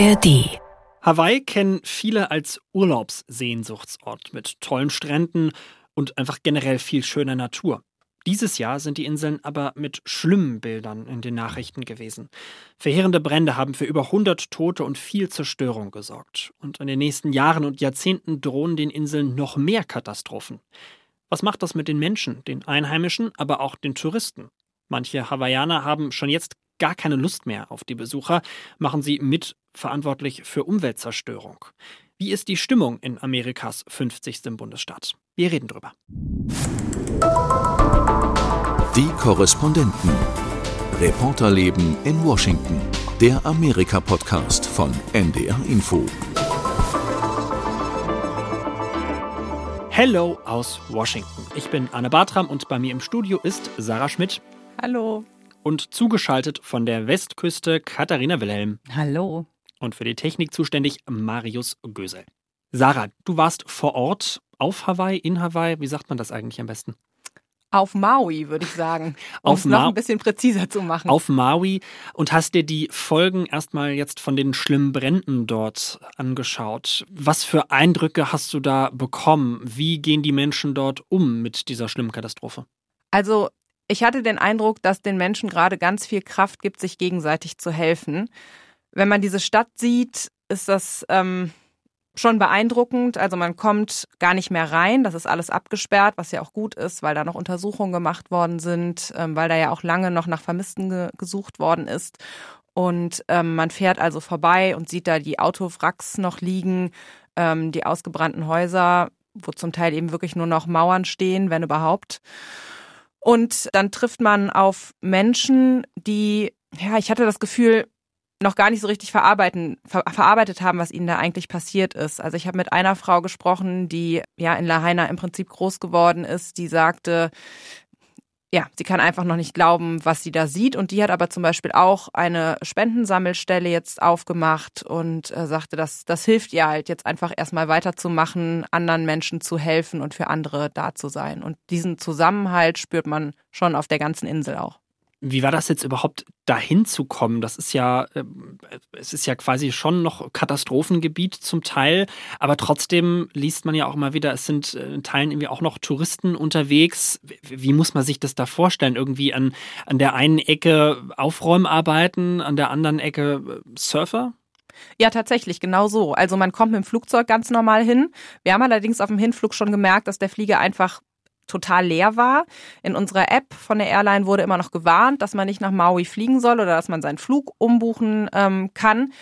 ARD. Hawaii kennen viele als Urlaubssehnsuchtsort mit tollen Stränden und einfach generell viel schöner Natur. Dieses Jahr sind die Inseln aber mit schlimmen Bildern in den Nachrichten gewesen. Verheerende Brände haben für über 100 Tote und viel Zerstörung gesorgt. Und in den nächsten Jahren und Jahrzehnten drohen den Inseln noch mehr Katastrophen. Was macht das mit den Menschen, den Einheimischen, aber auch den Touristen? Manche Hawaiianer haben schon jetzt gar keine Lust mehr auf die Besucher, machen sie mit verantwortlich für Umweltzerstörung. Wie ist die Stimmung in Amerikas 50. Bundesstaat? Wir reden drüber. Die Korrespondenten. Reporterleben in Washington. Der Amerika-Podcast von NDR Info. Hello aus Washington. Ich bin Anne Bartram und bei mir im Studio ist Sarah Schmidt. Hallo. Und zugeschaltet von der Westküste Katharina Wilhelm. Hallo. Und für die Technik zuständig Marius Gösel. Sarah, du warst vor Ort auf Hawaii, in Hawaii. Wie sagt man das eigentlich am besten? Auf Maui, würde ich sagen. Um es noch ein bisschen präziser zu machen. Auf Maui und hast dir die Folgen erstmal jetzt von den schlimmen Bränden dort angeschaut. Was für Eindrücke hast du da bekommen? Wie gehen die Menschen dort um mit dieser schlimmen Katastrophe? Also, ich hatte den Eindruck, dass den Menschen gerade ganz viel Kraft gibt, sich gegenseitig zu helfen. Wenn man diese Stadt sieht, ist das ähm, schon beeindruckend. Also man kommt gar nicht mehr rein. Das ist alles abgesperrt, was ja auch gut ist, weil da noch Untersuchungen gemacht worden sind, ähm, weil da ja auch lange noch nach Vermissten ge gesucht worden ist. Und ähm, man fährt also vorbei und sieht da die Autowracks noch liegen, ähm, die ausgebrannten Häuser, wo zum Teil eben wirklich nur noch Mauern stehen, wenn überhaupt. Und dann trifft man auf Menschen, die, ja, ich hatte das Gefühl, noch gar nicht so richtig verarbeiten, ver verarbeitet haben, was ihnen da eigentlich passiert ist. Also ich habe mit einer Frau gesprochen, die ja in Lahaina im Prinzip groß geworden ist, die sagte, ja, sie kann einfach noch nicht glauben, was sie da sieht. Und die hat aber zum Beispiel auch eine Spendensammelstelle jetzt aufgemacht und äh, sagte, dass das hilft ihr halt jetzt einfach erstmal weiterzumachen, anderen Menschen zu helfen und für andere da zu sein. Und diesen Zusammenhalt spürt man schon auf der ganzen Insel auch. Wie war das jetzt überhaupt dahin zu kommen? Das ist ja, äh, es ist ja quasi schon noch Katastrophengebiet zum Teil, aber trotzdem liest man ja auch mal wieder, es sind äh, in Teilen irgendwie auch noch Touristen unterwegs. Wie muss man sich das da vorstellen? Irgendwie an, an der einen Ecke Aufräumarbeiten, an der anderen Ecke äh, Surfer? Ja, tatsächlich, genau so. Also man kommt mit dem Flugzeug ganz normal hin. Wir haben allerdings auf dem Hinflug schon gemerkt, dass der Flieger einfach total leer war. In unserer App von der Airline wurde immer noch gewarnt, dass man nicht nach Maui fliegen soll oder dass man seinen Flug umbuchen ähm, kann.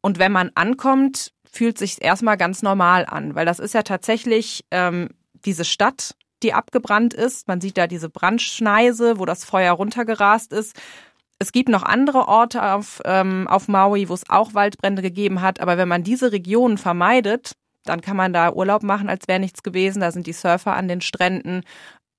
Und wenn man ankommt, fühlt sich erstmal ganz normal an, weil das ist ja tatsächlich ähm, diese Stadt, die abgebrannt ist. Man sieht da diese Brandschneise, wo das Feuer runtergerast ist. Es gibt noch andere Orte auf, ähm, auf Maui, wo es auch Waldbrände gegeben hat. Aber wenn man diese Regionen vermeidet, dann kann man da Urlaub machen, als wäre nichts gewesen. Da sind die Surfer an den Stränden.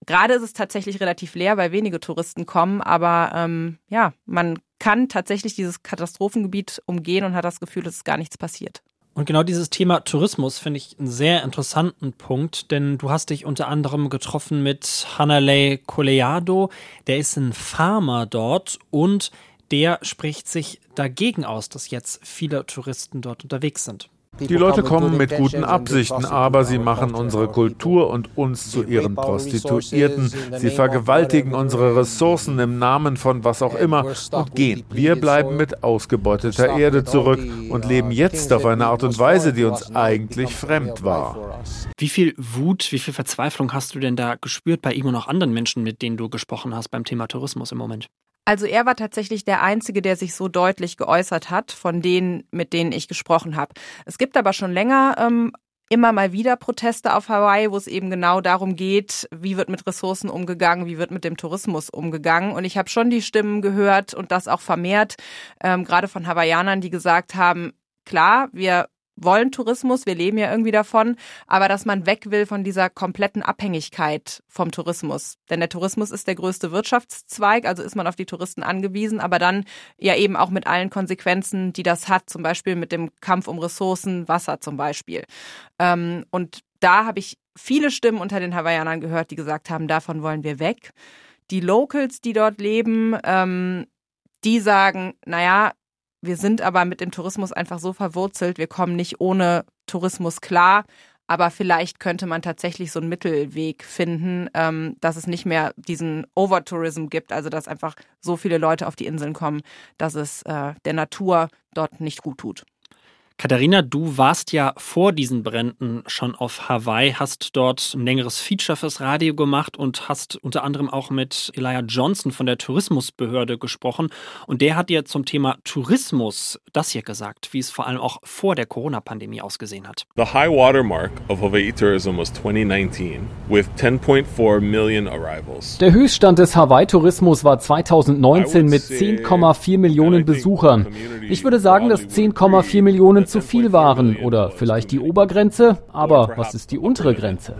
Gerade ist es tatsächlich relativ leer, weil wenige Touristen kommen, aber ähm, ja, man kann tatsächlich dieses Katastrophengebiet umgehen und hat das Gefühl, ist gar nichts passiert. Und genau dieses Thema Tourismus finde ich einen sehr interessanten Punkt, denn du hast dich unter anderem getroffen mit Hanalei Coleado, der ist ein Farmer dort und der spricht sich dagegen aus, dass jetzt viele Touristen dort unterwegs sind. Die Leute kommen mit guten Absichten, aber sie machen unsere Kultur und uns zu ihren Prostituierten. Sie vergewaltigen unsere Ressourcen im Namen von was auch immer und gehen. Wir bleiben mit ausgebeuteter Erde zurück und leben jetzt auf eine Art und Weise, die uns eigentlich fremd war. Wie viel Wut, wie viel Verzweiflung hast du denn da gespürt bei ihm und auch anderen Menschen, mit denen du gesprochen hast beim Thema Tourismus im Moment? Also er war tatsächlich der Einzige, der sich so deutlich geäußert hat, von denen, mit denen ich gesprochen habe. Es gibt aber schon länger ähm, immer mal wieder Proteste auf Hawaii, wo es eben genau darum geht, wie wird mit Ressourcen umgegangen, wie wird mit dem Tourismus umgegangen. Und ich habe schon die Stimmen gehört und das auch vermehrt, ähm, gerade von Hawaiianern, die gesagt haben, klar, wir wollen Tourismus, wir leben ja irgendwie davon, aber dass man weg will von dieser kompletten Abhängigkeit vom Tourismus. Denn der Tourismus ist der größte Wirtschaftszweig, also ist man auf die Touristen angewiesen, aber dann ja eben auch mit allen Konsequenzen, die das hat, zum Beispiel mit dem Kampf um Ressourcen, Wasser zum Beispiel. Ähm, und da habe ich viele Stimmen unter den Hawaiianern gehört, die gesagt haben, davon wollen wir weg. Die Locals, die dort leben, ähm, die sagen, naja, Wir sind aber mit dem Tourismus einfach so verwurzelt, wir kommen nicht ohne Tourismus klar. Aber vielleicht könnte man tatsächlich so einen Mittelweg finden, ähm, dass es nicht mehr diesen Overtourism gibt, also dass einfach so viele Leute auf die Inseln kommen, dass es äh, der Natur dort nicht gut tut. Katharina, du warst ja vor diesen Bränden schon auf Hawaii, hast dort ein längeres Feature fürs Radio gemacht und hast unter anderem auch mit Elijah Johnson von der Tourismusbehörde gesprochen. Und der hat dir zum Thema Tourismus das hier gesagt, wie es vor allem auch vor der Corona-Pandemie ausgesehen hat. The high water mark of Hawaii tourism was 2019 with 10.4 million arrivals. Der Höchststand des Hawaii-Tourismus war 2019 mit 10,4 Millionen Besuchern. Ich würde sagen, dass 10,4 Millionen zu viel waren oder vielleicht die Obergrenze, aber was ist die untere Grenze?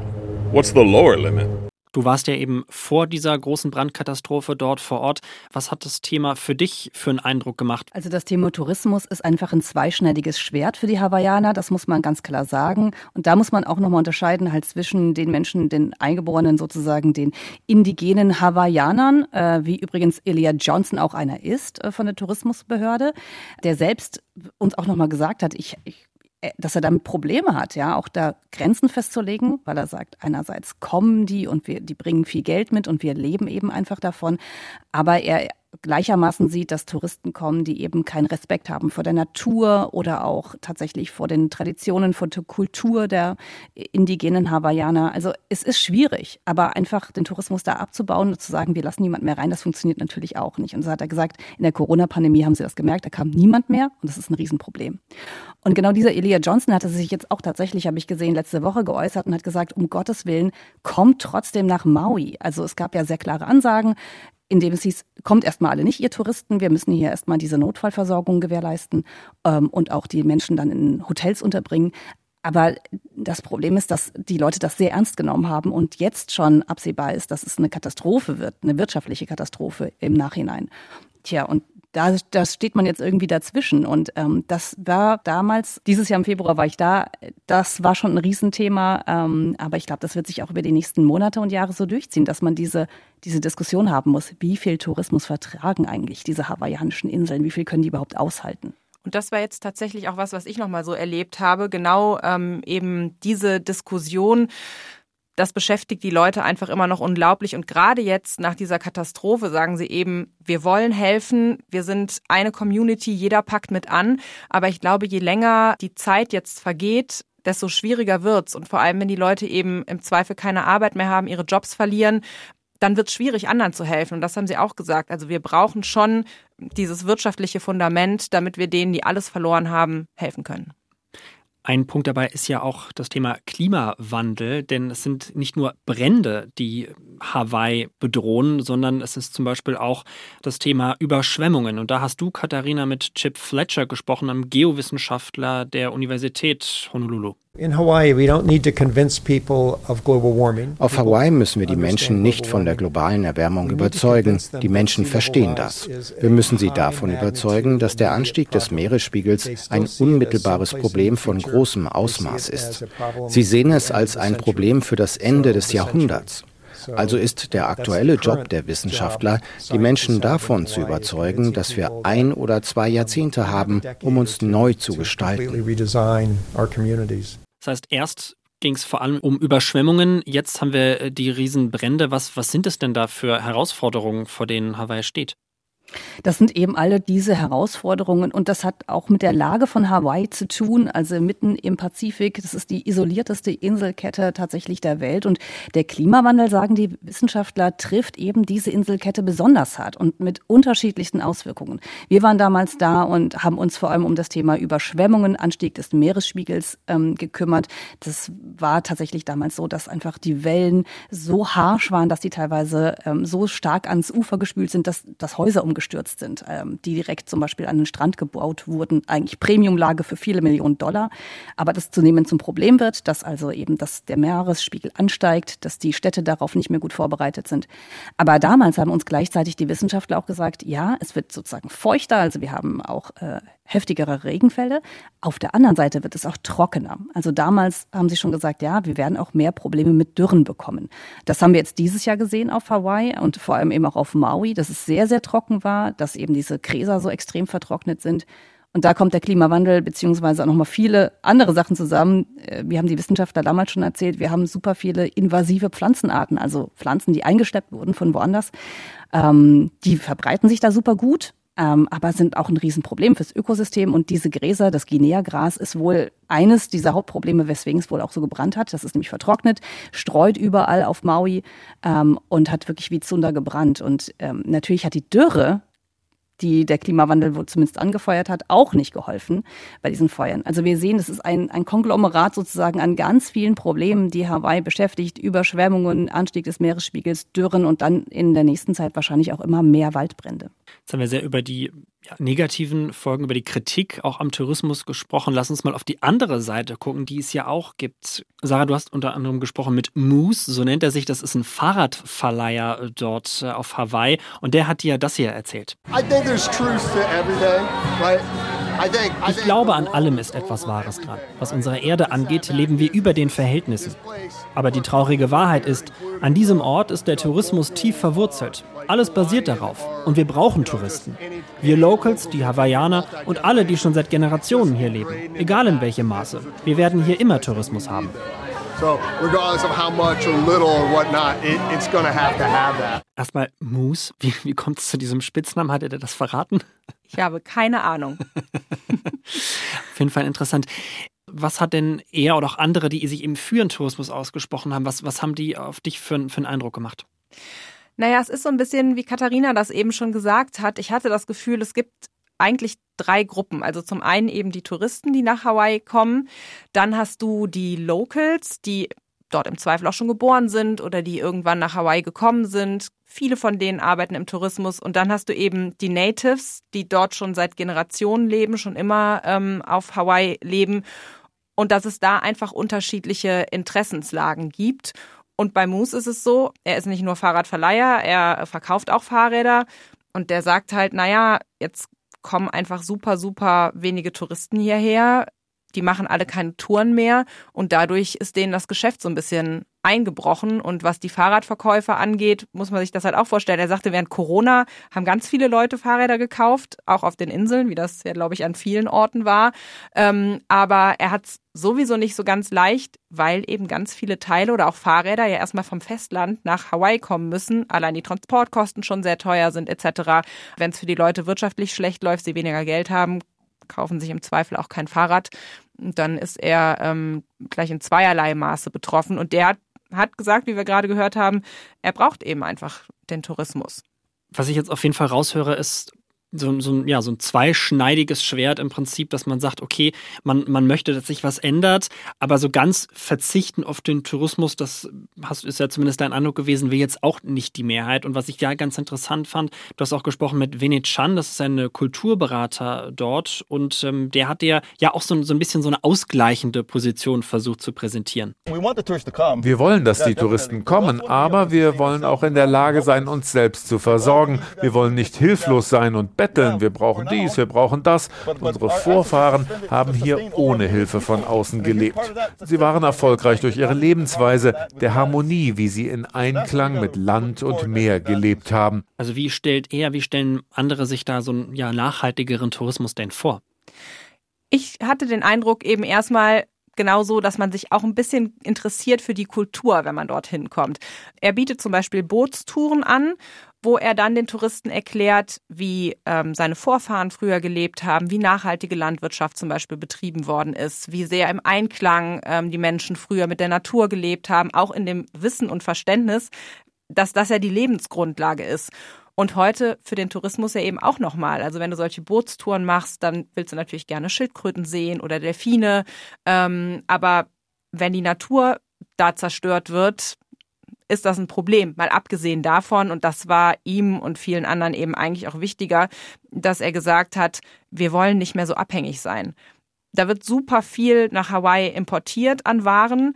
Du warst ja eben vor dieser großen Brandkatastrophe dort vor Ort. Was hat das Thema für dich für einen Eindruck gemacht? Also das Thema Tourismus ist einfach ein zweischneidiges Schwert für die Hawaiianer, das muss man ganz klar sagen. Und da muss man auch nochmal unterscheiden halt zwischen den Menschen, den Eingeborenen sozusagen, den indigenen Hawaiianern, äh, wie übrigens Elia Johnson auch einer ist äh, von der Tourismusbehörde, der selbst uns auch nochmal gesagt hat, ich, ich dass er damit Probleme hat, ja, auch da Grenzen festzulegen, weil er sagt, einerseits kommen die und wir, die bringen viel Geld mit und wir leben eben einfach davon. Aber er gleichermaßen sieht, dass Touristen kommen, die eben keinen Respekt haben vor der Natur oder auch tatsächlich vor den Traditionen, vor der Kultur der indigenen Hawaiianer. Also es ist schwierig, aber einfach den Tourismus da abzubauen und zu sagen, wir lassen niemand mehr rein, das funktioniert natürlich auch nicht. Und so hat er gesagt, in der Corona-Pandemie haben sie das gemerkt, da kam niemand mehr und das ist ein Riesenproblem. Und genau dieser Elia Johnson hatte sich jetzt auch tatsächlich, habe ich gesehen, letzte Woche geäußert und hat gesagt, um Gottes Willen, kommt trotzdem nach Maui. Also es gab ja sehr klare Ansagen, indem es hieß, kommt erstmal alle nicht, ihr Touristen, wir müssen hier erstmal diese Notfallversorgung gewährleisten ähm, und auch die Menschen dann in Hotels unterbringen. Aber das Problem ist, dass die Leute das sehr ernst genommen haben und jetzt schon absehbar ist, dass es eine Katastrophe wird, eine wirtschaftliche Katastrophe im Nachhinein. Tja, und da, da steht man jetzt irgendwie dazwischen. Und ähm, das war damals, dieses Jahr im Februar war ich da, das war schon ein Riesenthema. Ähm, aber ich glaube, das wird sich auch über die nächsten Monate und Jahre so durchziehen, dass man diese, diese Diskussion haben muss. Wie viel Tourismus vertragen eigentlich diese hawaiianischen Inseln? Wie viel können die überhaupt aushalten? Und das war jetzt tatsächlich auch was, was ich nochmal so erlebt habe. Genau ähm, eben diese Diskussion das beschäftigt die Leute einfach immer noch unglaublich. Und gerade jetzt nach dieser Katastrophe sagen sie eben, wir wollen helfen, wir sind eine Community, jeder packt mit an. Aber ich glaube, je länger die Zeit jetzt vergeht, desto schwieriger wird's. Und vor allem, wenn die Leute eben im Zweifel keine Arbeit mehr haben, ihre Jobs verlieren, dann wird es schwierig, anderen zu helfen. Und das haben sie auch gesagt. Also wir brauchen schon dieses wirtschaftliche Fundament, damit wir denen, die alles verloren haben, helfen können. Ein Punkt dabei ist ja auch das Thema Klimawandel, denn es sind nicht nur Brände, die Hawaii bedrohen, sondern es ist zum Beispiel auch das Thema Überschwemmungen. Und da hast du, Katharina, mit Chip Fletcher gesprochen, einem Geowissenschaftler der Universität Honolulu. Auf Hawaii müssen wir die Menschen nicht von der globalen Erwärmung überzeugen. Die Menschen verstehen das. Wir müssen sie davon überzeugen, dass der Anstieg des Meeresspiegels ein unmittelbares Problem von großem Ausmaß ist. Sie sehen es als ein Problem für das Ende des Jahrhunderts. Also ist der aktuelle Job der Wissenschaftler, die Menschen davon zu überzeugen, dass wir ein oder zwei Jahrzehnte haben, um uns neu zu gestalten. Das heißt, erst ging es vor allem um Überschwemmungen, jetzt haben wir äh, die Riesenbrände. Was, was sind es denn da für Herausforderungen, vor denen Hawaii steht? Das sind eben alle diese Herausforderungen und das hat auch mit der Lage von Hawaii zu tun, also mitten im Pazifik. Das ist die isolierteste Inselkette tatsächlich der Welt und der Klimawandel, sagen die Wissenschaftler, trifft eben diese Inselkette besonders hart und mit unterschiedlichsten Auswirkungen. Wir waren damals da und haben uns vor allem um das Thema Überschwemmungen, Anstieg des Meeresspiegels ähm, gekümmert. Das war tatsächlich damals so, dass einfach die Wellen so harsch waren, dass die teilweise ähm, so stark ans Ufer gespült sind, dass, dass Häuser umgestürzt gestürzt sind, ähm, die direkt zum Beispiel an den Strand gebaut wurden, eigentlich Premiumlage für viele Millionen Dollar. Aber das zunehmend zum Problem wird, dass also eben dass der Meeresspiegel ansteigt, dass die Städte darauf nicht mehr gut vorbereitet sind. Aber damals haben uns gleichzeitig die Wissenschaftler auch gesagt, ja, es wird sozusagen feuchter. Also wir haben auch äh, heftigere Regenfälle. Auf der anderen Seite wird es auch trockener. Also damals haben sie schon gesagt, ja, wir werden auch mehr Probleme mit Dürren bekommen. Das haben wir jetzt dieses Jahr gesehen auf Hawaii und vor allem eben auch auf Maui, dass es sehr, sehr trocken war, dass eben diese Gräser so extrem vertrocknet sind. Und da kommt der Klimawandel beziehungsweise auch nochmal viele andere Sachen zusammen. Äh, wir haben die Wissenschaftler damals schon erzählt, wir haben super viele invasive Pflanzenarten, also Pflanzen, die eingeschleppt wurden von woanders. Ähm, die verbreiten sich da super gut, ähm, aber sind auch ein Riesenproblem fürs Ökosystem. Und diese Gräser, das Guinea-Gras, ist wohl eines dieser Hauptprobleme, weswegen es wohl auch so gebrannt hat. Das ist nämlich vertrocknet, streut überall auf Maui ähm, und hat wirklich wie Zunder gebrannt. Und ähm, natürlich hat die Dürre die der Klimawandel wohl zumindest angefeuert hat, auch nicht geholfen bei diesen Feuern. Also wir sehen, das ist ein, ein Konglomerat sozusagen an ganz vielen Problemen, die Hawaii beschäftigt. Überschwemmungen, Anstieg des Meeresspiegels, Dürren und dann in der nächsten Zeit wahrscheinlich auch immer mehr Waldbrände. Jetzt haben wir sehr über die ja, negativen Folgen, über die Kritik auch am Tourismus gesprochen. Lass uns mal auf die andere Seite gucken, die es ja auch gibt. Sarah, du hast unter anderem gesprochen mit Moose, so nennt er sich. Das ist ein Fahrradverleiher dort äh, auf Hawaii. Und der hat dir das hier erzählt. I think there's truth to everything, right? Ich glaube, an allem ist etwas Wahres dran. Was unsere Erde angeht, leben wir über den Verhältnissen. Aber die traurige Wahrheit ist, an diesem Ort ist der Tourismus tief verwurzelt. Alles basiert darauf. Und wir brauchen Touristen. Wir Locals, die Hawaiianer und alle, die schon seit Generationen hier leben. Egal in welchem Maße. Wir werden hier immer Tourismus haben. So, regardless of how much or little or whatnot, it, it's gonna have to have that. Erstmal Moose, wie, wie kommt es zu diesem Spitznamen? Hat er dir das verraten? Ich habe keine Ahnung. Auf jeden Fall interessant. Was hat denn er oder auch andere, die sich eben für den Tourismus ausgesprochen haben, was, was haben die auf dich für, für einen Eindruck gemacht? Naja, es ist so ein bisschen, wie Katharina das eben schon gesagt hat. Ich hatte das Gefühl, es gibt eigentlich drei Gruppen. Also zum einen eben die Touristen, die nach Hawaii kommen. Dann hast du die Locals, die dort im Zweifel auch schon geboren sind oder die irgendwann nach Hawaii gekommen sind. Viele von denen arbeiten im Tourismus. Und dann hast du eben die Natives, die dort schon seit Generationen leben, schon immer ähm, auf Hawaii leben. Und dass es da einfach unterschiedliche Interessenslagen gibt. Und bei Moose ist es so, er ist nicht nur Fahrradverleiher, er verkauft auch Fahrräder. Und der sagt halt, naja, jetzt kommen einfach super, super wenige Touristen hierher. Die machen alle keine Touren mehr und dadurch ist denen das Geschäft so ein bisschen eingebrochen. Und was die Fahrradverkäufer angeht, muss man sich das halt auch vorstellen. Er sagte, während Corona haben ganz viele Leute Fahrräder gekauft, auch auf den Inseln, wie das ja, glaube ich, an vielen Orten war. Ähm, aber er hat es sowieso nicht so ganz leicht, weil eben ganz viele Teile oder auch Fahrräder ja erstmal vom Festland nach Hawaii kommen müssen. Allein die Transportkosten schon sehr teuer sind etc. Wenn es für die Leute wirtschaftlich schlecht läuft, sie weniger Geld haben, kaufen sich im Zweifel auch kein Fahrrad. Und dann ist er ähm, gleich in zweierlei Maße betroffen. Und der hat, hat gesagt, wie wir gerade gehört haben, er braucht eben einfach den Tourismus. Was ich jetzt auf jeden Fall raushöre, ist, so, so, ja, so ein zweischneidiges Schwert im Prinzip, dass man sagt, okay, man, man möchte, dass sich was ändert, aber so ganz verzichten auf den Tourismus, das hast, ist ja zumindest dein Eindruck gewesen, will jetzt auch nicht die Mehrheit. Und was ich ja ganz interessant fand, du hast auch gesprochen mit Vinit Chan, das ist ein Kulturberater dort und ähm, der hat ja, ja auch so, so ein bisschen so eine ausgleichende Position versucht zu präsentieren. Wir wollen, dass die Touristen kommen, aber wir wollen auch in der Lage sein, uns selbst zu versorgen. Wir wollen nicht hilflos sein und betteln, wir brauchen dies, wir brauchen das. Unsere Vorfahren haben hier ohne Hilfe von außen gelebt. Sie waren erfolgreich durch ihre Lebensweise, der Harmonie, wie sie in Einklang mit Land und Meer gelebt haben. Also wie stellt er, wie stellen andere sich da so einen ja, nachhaltigeren Tourismus denn vor? Ich hatte den Eindruck eben erstmal, genauso, dass man sich auch ein bisschen interessiert für die Kultur, wenn man dorthin kommt. Er bietet zum Beispiel Bootstouren an wo er dann den Touristen erklärt, wie ähm, seine Vorfahren früher gelebt haben, wie nachhaltige Landwirtschaft zum Beispiel betrieben worden ist, wie sehr im Einklang ähm, die Menschen früher mit der Natur gelebt haben, auch in dem Wissen und Verständnis, dass das ja die Lebensgrundlage ist. Und heute für den Tourismus ja eben auch nochmal. Also wenn du solche Bootstouren machst, dann willst du natürlich gerne Schildkröten sehen oder Delfine. Ähm, aber wenn die Natur da zerstört wird, ist das ein Problem. Mal abgesehen davon, und das war ihm und vielen anderen eben eigentlich auch wichtiger, dass er gesagt hat, wir wollen nicht mehr so abhängig sein. Da wird super viel nach Hawaii importiert an Waren.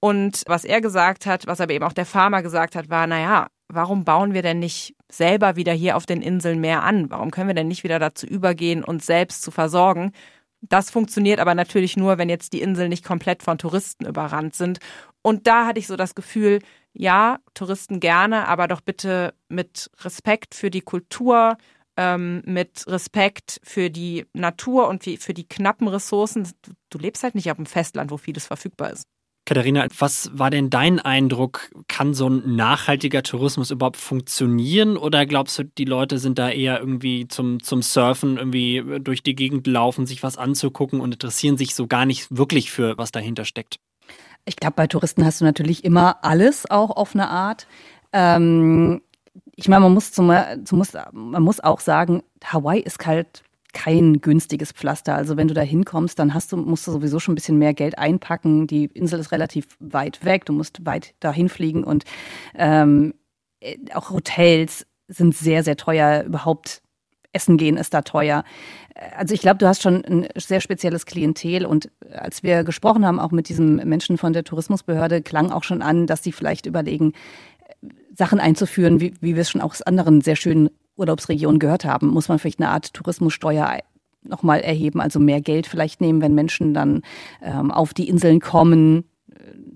Und was er gesagt hat, was aber eben auch der Farmer gesagt hat, war, naja, warum bauen wir denn nicht selber wieder hier auf den Inseln mehr an? Warum können wir denn nicht wieder dazu übergehen, uns selbst zu versorgen? Das funktioniert aber natürlich nur, wenn jetzt die Inseln nicht komplett von Touristen überrannt sind. Und da hatte ich so das Gefühl, ja, Touristen gerne, aber doch bitte mit Respekt für die Kultur, ähm, mit Respekt für die Natur und für die knappen Ressourcen. Du lebst halt nicht auf dem Festland, wo vieles verfügbar ist. Katharina, was war denn dein Eindruck? Kann so ein nachhaltiger Tourismus überhaupt funktionieren oder glaubst du, die Leute sind da eher irgendwie zum, zum Surfen, irgendwie durch die Gegend laufen, sich was anzugucken und interessieren sich so gar nicht wirklich für, was dahinter steckt? Ich glaube, bei Touristen hast du natürlich immer alles auch auf eine Art. Ähm, ich meine, man muss, man muss auch sagen, Hawaii ist halt kein günstiges Pflaster. Also wenn du da hinkommst, dann hast du, musst du sowieso schon ein bisschen mehr Geld einpacken. Die Insel ist relativ weit weg, du musst weit dahin fliegen und ähm, äh, auch Hotels sind sehr, sehr teuer. Überhaupt Essen gehen ist da teuer. Also ich glaube, du hast schon ein sehr spezielles Klientel und als wir gesprochen haben, auch mit diesem Menschen von der Tourismusbehörde, klang auch schon an, dass sie vielleicht überlegen, Sachen einzuführen, wie, wie wir es schon aus anderen sehr schönen Urlaubsregionen gehört haben, muss man vielleicht eine Art Tourismussteuer nochmal erheben, also mehr Geld vielleicht nehmen, wenn Menschen dann ähm, auf die Inseln kommen.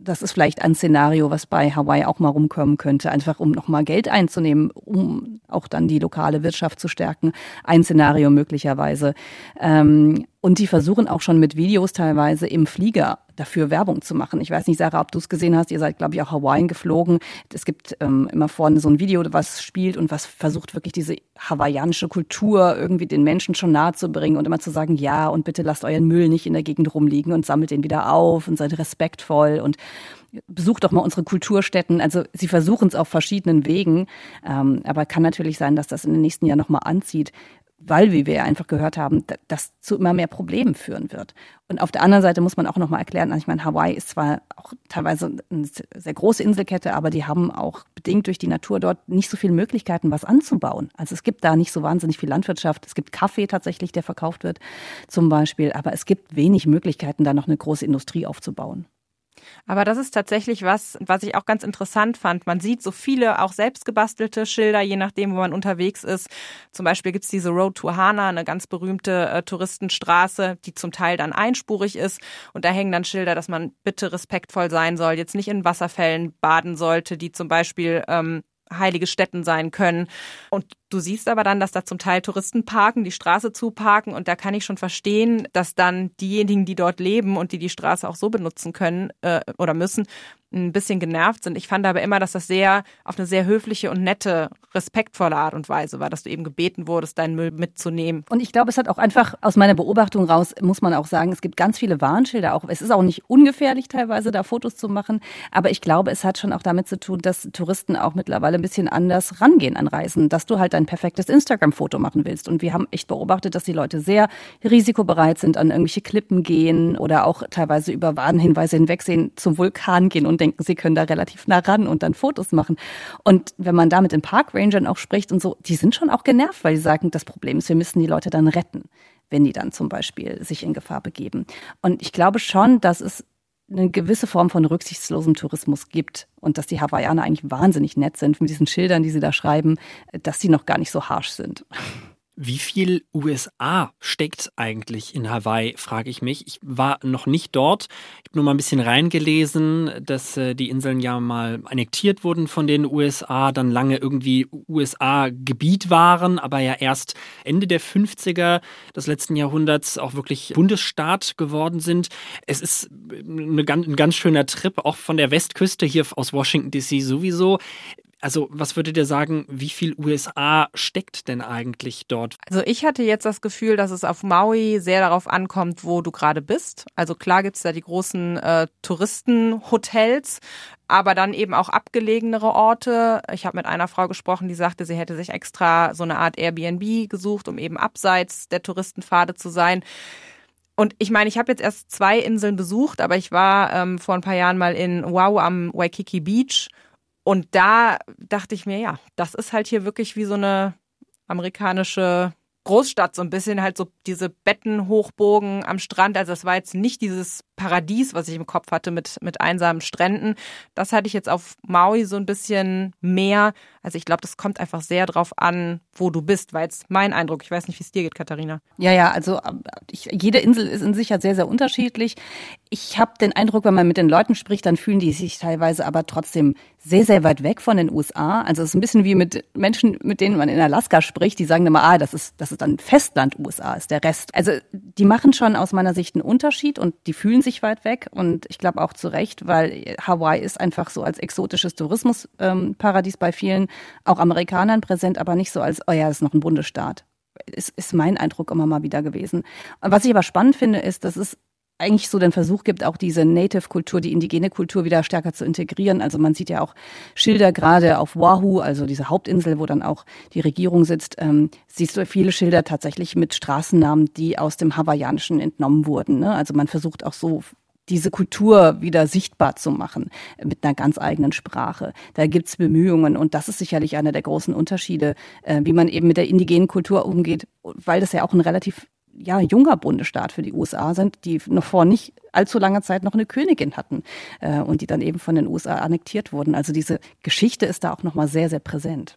Das ist vielleicht ein Szenario, was bei Hawaii auch mal rumkommen könnte, einfach um nochmal Geld einzunehmen, um auch dann die lokale Wirtschaft zu stärken. Ein Szenario möglicherweise. Ähm, und die versuchen auch schon mit Videos teilweise im Flieger dafür Werbung zu machen. Ich weiß nicht, Sarah, ob du es gesehen hast. Ihr seid, glaube ich, auch Hawaii geflogen. Es gibt ähm, immer vorne so ein Video, was spielt und was versucht wirklich diese hawaiianische Kultur irgendwie den Menschen schon nahe zu bringen und immer zu sagen, ja, und bitte lasst euren Müll nicht in der Gegend rumliegen und sammelt den wieder auf und seid respektvoll und besucht doch mal unsere Kulturstätten. Also sie versuchen es auf verschiedenen Wegen, ähm, aber kann natürlich sein, dass das in den nächsten Jahren nochmal anzieht weil, wie wir ja einfach gehört haben, das zu immer mehr Problemen führen wird. Und auf der anderen Seite muss man auch nochmal erklären, also ich meine, Hawaii ist zwar auch teilweise eine sehr große Inselkette, aber die haben auch bedingt durch die Natur dort nicht so viele Möglichkeiten, was anzubauen. Also es gibt da nicht so wahnsinnig viel Landwirtschaft. Es gibt Kaffee tatsächlich, der verkauft wird zum Beispiel, aber es gibt wenig Möglichkeiten, da noch eine große Industrie aufzubauen. Aber das ist tatsächlich was, was ich auch ganz interessant fand. Man sieht so viele auch selbstgebastelte Schilder, je nachdem, wo man unterwegs ist. Zum Beispiel gibt's diese Road to Hana, eine ganz berühmte äh, Touristenstraße, die zum Teil dann einspurig ist. Und da hängen dann Schilder, dass man bitte respektvoll sein soll, jetzt nicht in Wasserfällen baden sollte, die zum Beispiel ähm, heilige Stätten sein können. Und Du siehst aber dann, dass da zum Teil Touristen parken, die Straße zuparken und da kann ich schon verstehen, dass dann diejenigen, die dort leben und die die Straße auch so benutzen können äh, oder müssen, ein bisschen genervt sind. Ich fand aber immer, dass das sehr auf eine sehr höfliche und nette, respektvolle Art und Weise war, dass du eben gebeten wurdest, deinen Müll mitzunehmen. Und ich glaube, es hat auch einfach aus meiner Beobachtung raus, muss man auch sagen, es gibt ganz viele Warnschilder auch. Es ist auch nicht ungefährlich teilweise, da Fotos zu machen, aber ich glaube, es hat schon auch damit zu tun, dass Touristen auch mittlerweile ein bisschen anders rangehen an Reisen, dass du halt dein perfektes Instagram-Foto machen willst. Und wir haben echt beobachtet, dass die Leute sehr risikobereit sind, an irgendwelche Klippen gehen oder auch teilweise über Warnhinweise hinwegsehen, zum Vulkan gehen und denken, sie können da relativ nah ran und dann Fotos machen. Und wenn man da mit den Parkrangern auch spricht und so, die sind schon auch genervt, weil sie sagen, das Problem ist, wir müssen die Leute dann retten wenn die dann zum Beispiel sich in Gefahr begeben. Und ich glaube schon, dass es eine gewisse Form von rücksichtslosem Tourismus gibt und dass die Hawaiianer eigentlich wahnsinnig nett sind mit diesen Schildern, die sie da schreiben, dass sie noch gar nicht so harsh sind. Wie viel USA steckt eigentlich in Hawaii, frage ich mich. Ich war noch nicht dort. Ich habe nur mal ein bisschen reingelesen, dass äh, die Inseln ja mal annektiert wurden von den USA, dann lange irgendwie USA-Gebiet waren, aber ja erst Ende der 50er des letzten Jahrhunderts auch wirklich Bundesstaat geworden sind. Es ist eine, ein ganz schöner Trip, auch von der Westküste hier aus Washington DC sowieso. Also, was würdet ihr sagen, wie viel USA steckt denn eigentlich dort? Also, ich hatte jetzt das Gefühl, dass es auf Maui sehr darauf ankommt, wo du gerade bist. Also, klar gibt's da die großen äh, Touristenhotels, aber dann eben auch abgelegenere Orte. Ich habe mit einer Frau gesprochen, die sagte, sie hätte sich extra so eine Art Airbnb gesucht, um eben abseits der Touristenpfade zu sein. Und ich meine, ich habe jetzt erst zwei Inseln besucht, aber ich war ähm, vor ein paar Jahren mal in Wow am Waikiki Beach und da dachte ich mir, ja, das ist halt hier wirklich wie so eine amerikanische Großstadt so ein bisschen halt so diese Bettenhochbogen am Strand. Also das war jetzt nicht dieses Paradies, was ich im Kopf hatte mit, mit einsamen Stränden. Das hatte ich jetzt auf Maui so ein bisschen mehr. Also ich glaube, das kommt einfach sehr drauf an, wo du bist, war jetzt mein Eindruck. Ich weiß nicht, wie es dir geht, Katharina. Ja, ja, also ich, jede Insel ist in sich ja sehr, sehr unterschiedlich. Ich habe den Eindruck, wenn man mit den Leuten spricht, dann fühlen die sich teilweise aber trotzdem sehr, sehr weit weg von den USA. Also es ist ein bisschen wie mit Menschen, mit denen man in Alaska spricht, die sagen immer, ah, das ist, das ist dann Festland USA, ist der Rest. Also die machen schon aus meiner Sicht einen Unterschied und die fühlen sich weit weg und ich glaube auch zu Recht, weil Hawaii ist einfach so als exotisches Tourismusparadies ähm, bei vielen, auch Amerikanern präsent, aber nicht so als, oh ja, das ist noch ein Bundesstaat ist, ist mein Eindruck immer mal wieder gewesen. Was ich aber spannend finde, ist, dass es eigentlich so den Versuch gibt, auch diese Native-Kultur, die indigene Kultur wieder stärker zu integrieren. Also man sieht ja auch Schilder gerade auf Oahu, also diese Hauptinsel, wo dann auch die Regierung sitzt, ähm, siehst du viele Schilder tatsächlich mit Straßennamen, die aus dem Hawaiianischen entnommen wurden. Ne? Also man versucht auch so diese Kultur wieder sichtbar zu machen mit einer ganz eigenen Sprache. Da gibt's Bemühungen und das ist sicherlich einer der großen Unterschiede, äh, wie man eben mit der indigenen Kultur umgeht, weil das ja auch ein relativ ja, junger Bundesstaat für die USA sind, die noch vor nicht allzu langer Zeit noch eine Königin hatten äh, und die dann eben von den USA annektiert wurden. Also diese Geschichte ist da auch nochmal sehr, sehr präsent.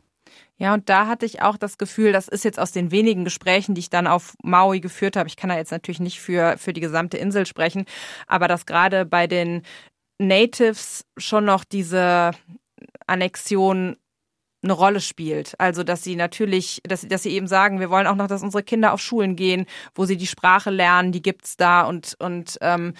Ja, und da hatte ich auch das Gefühl, das ist jetzt aus den wenigen Gesprächen, die ich dann auf Maui geführt habe. Ich kann da jetzt natürlich nicht für, für die gesamte Insel sprechen, aber dass gerade bei den Natives schon noch diese Annexion eine Rolle spielt. Also, dass sie natürlich, dass, dass sie eben sagen, wir wollen auch noch, dass unsere Kinder auf Schulen gehen, wo sie die Sprache lernen, die gibt's da und, und ähm,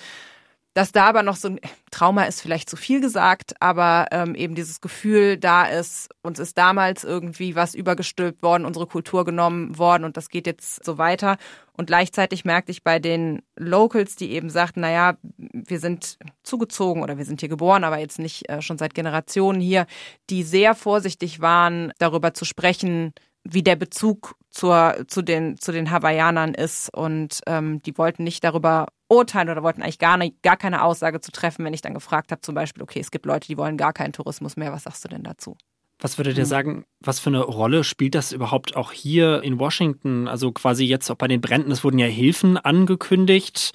dass da aber noch so ein Trauma ist vielleicht zu viel gesagt, aber ähm, eben dieses Gefühl da ist, uns ist damals irgendwie was übergestülpt worden, unsere Kultur genommen worden und das geht jetzt so weiter. Und gleichzeitig merkte ich bei den Locals, die eben sagten, naja, wir sind zugezogen oder wir sind hier geboren, aber jetzt nicht äh, schon seit Generationen hier, die sehr vorsichtig waren, darüber zu sprechen, wie der Bezug zur, zu, den, zu den Hawaiianern ist. Und ähm, die wollten nicht darüber urteilen oder wollten eigentlich gar, nicht, gar keine Aussage zu treffen, wenn ich dann gefragt habe, zum Beispiel, okay, es gibt Leute, die wollen gar keinen Tourismus mehr. Was sagst du denn dazu? Was würdet ihr sagen, was für eine Rolle spielt das überhaupt auch hier in Washington? Also quasi jetzt auch bei den Bränden, es wurden ja Hilfen angekündigt.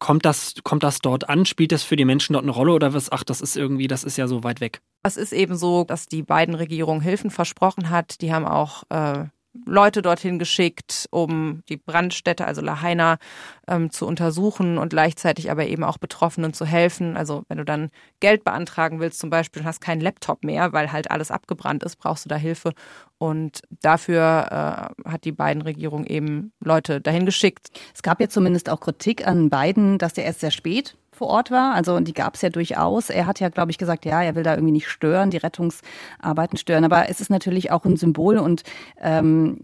Kommt das, kommt das dort an? Spielt das für die Menschen dort eine Rolle oder was? Ach, das ist irgendwie, das ist ja so weit weg. Es ist eben so, dass die beiden Regierungen Hilfen versprochen hat. Die haben auch äh, Leute dorthin geschickt, um die Brandstätte, also Lahaina, ähm, zu untersuchen und gleichzeitig aber eben auch Betroffenen zu helfen. Also wenn du dann Geld beantragen willst zum Beispiel und hast keinen Laptop mehr, weil halt alles abgebrannt ist, brauchst du da Hilfe. Und dafür äh, hat die beiden Regierung eben Leute dahin geschickt. Es gab ja zumindest auch Kritik an Biden, dass der erst sehr spät vor Ort war. Also die gab es ja durchaus. Er hat ja, glaube ich, gesagt, ja, er will da irgendwie nicht stören, die Rettungsarbeiten stören. Aber es ist natürlich auch ein Symbol und ähm,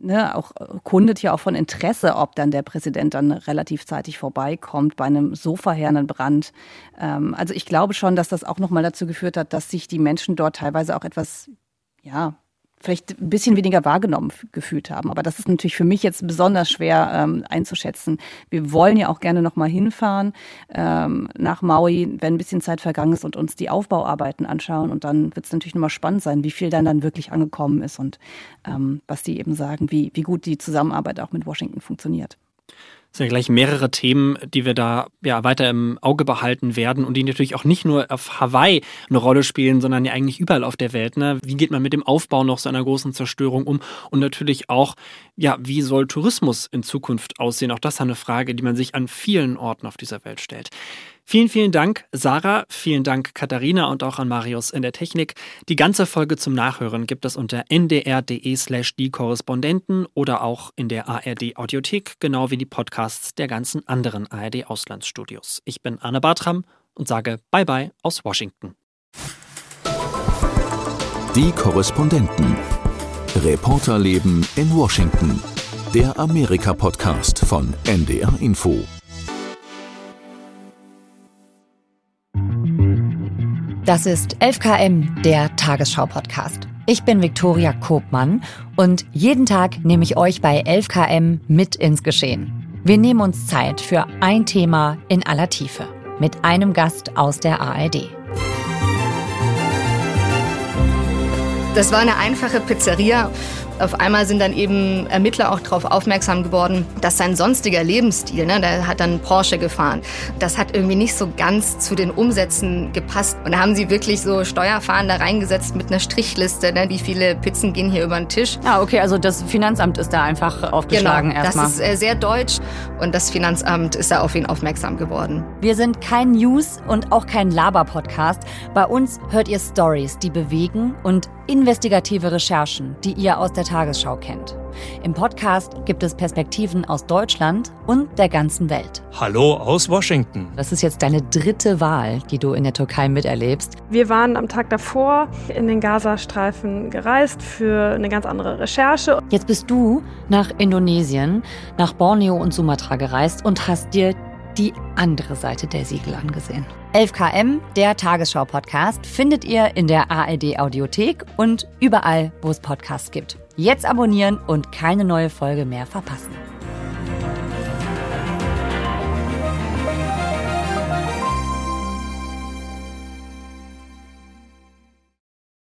ne, auch kundet ja auch von Interesse, ob dann der Präsident dann relativ zeitig vorbeikommt bei einem so verheerenden Brand. Ähm, also ich glaube schon, dass das auch nochmal dazu geführt hat, dass sich die Menschen dort teilweise auch etwas ja, vielleicht ein bisschen weniger wahrgenommen gefühlt haben. Aber das ist natürlich für mich jetzt besonders schwer ähm, einzuschätzen. Wir wollen ja auch gerne nochmal hinfahren ähm, nach Maui, wenn ein bisschen Zeit vergangen ist und uns die Aufbauarbeiten anschauen. Und dann wird es natürlich nochmal spannend sein, wie viel dann dann wirklich angekommen ist und ähm, was die eben sagen, wie, wie gut die Zusammenarbeit auch mit Washington funktioniert. Es sind ja gleich mehrere Themen, die wir da ja weiter im Auge behalten werden und die natürlich auch nicht nur auf Hawaii eine Rolle spielen, sondern ja eigentlich überall auf der Welt. Ne? Wie geht man mit dem Aufbau noch so einer großen Zerstörung um? Und natürlich auch, ja, wie soll Tourismus in Zukunft aussehen? Auch das ist eine Frage, die man sich an vielen Orten auf dieser Welt stellt. Vielen, vielen Dank, Sarah. Vielen Dank, Katharina und auch an Marius in der Technik. Die ganze Folge zum Nachhören gibt es unter ndr.de slash die Korrespondenten oder auch in der ARD Audiothek, genau wie die Podcasts der ganzen anderen ARD Auslandsstudios. Ich bin Anne Bartram und sage Bye bye aus Washington. Die Korrespondenten. Reporterleben in Washington. Der Amerika-Podcast von NDR Info. Das ist 11KM, der Tagesschau-Podcast. Ich bin Viktoria Kobmann und jeden Tag nehme ich euch bei 11KM mit ins Geschehen. Wir nehmen uns Zeit für ein Thema in aller Tiefe mit einem Gast aus der ARD. Das war eine einfache Pizzeria Auf einmal sind dann eben Ermittler auch darauf aufmerksam geworden, dass sein sonstiger Lebensstil, ne, der hat dann Porsche gefahren, das hat irgendwie nicht so ganz zu den Umsätzen gepasst. Und da haben sie wirklich so Steuerfahren da reingesetzt mit einer Strichliste, ne, wie viele Pizzen gehen hier über den Tisch. Ah, okay, also das Finanzamt ist da einfach aufgeschlagen genau, erstmal. Das ist äh, sehr deutsch und das Finanzamt ist da auf ihn aufmerksam geworden. Wir sind kein News- und auch kein Laber-Podcast. Bei uns hört ihr Stories, die bewegen und investigative Recherchen, die ihr aus der Tagesschau kennt. Im Podcast gibt es Perspektiven aus Deutschland und der ganzen Welt. Hallo aus Washington. Das ist jetzt deine dritte Wahl, die du in der Türkei miterlebst. Wir waren am Tag davor in den Gazastreifen gereist für eine ganz andere Recherche. Jetzt bist du nach Indonesien, nach Borneo und Sumatra gereist und hast dir die andere Seite der Siegel angesehen. 11KM, der Tagesschau-Podcast, findet ihr in der ARD-Audiothek und überall, wo es Podcasts gibt. Jetzt abonnieren und keine neue Folge mehr verpassen.